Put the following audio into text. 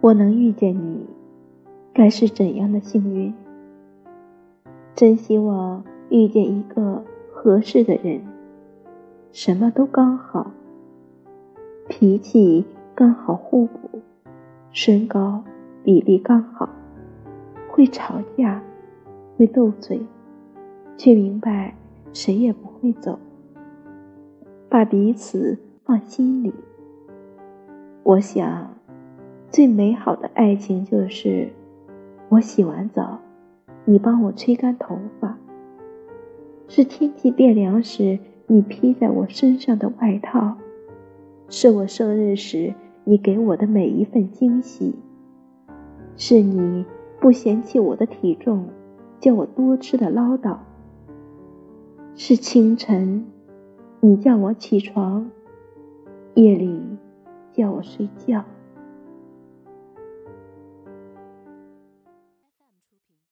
我能遇见你，该是怎样的幸运？真希望遇见一个合适的人，什么都刚好，脾气刚好互补，身高比例刚好，会吵架，会斗嘴，却明白谁也不会走，把彼此放心里。我想，最美好的爱情就是，我洗完澡。你帮我吹干头发，是天气变凉时你披在我身上的外套，是我生日时你给我的每一份惊喜，是你不嫌弃我的体重，叫我多吃的唠叨，是清晨你叫我起床，夜里叫我睡觉。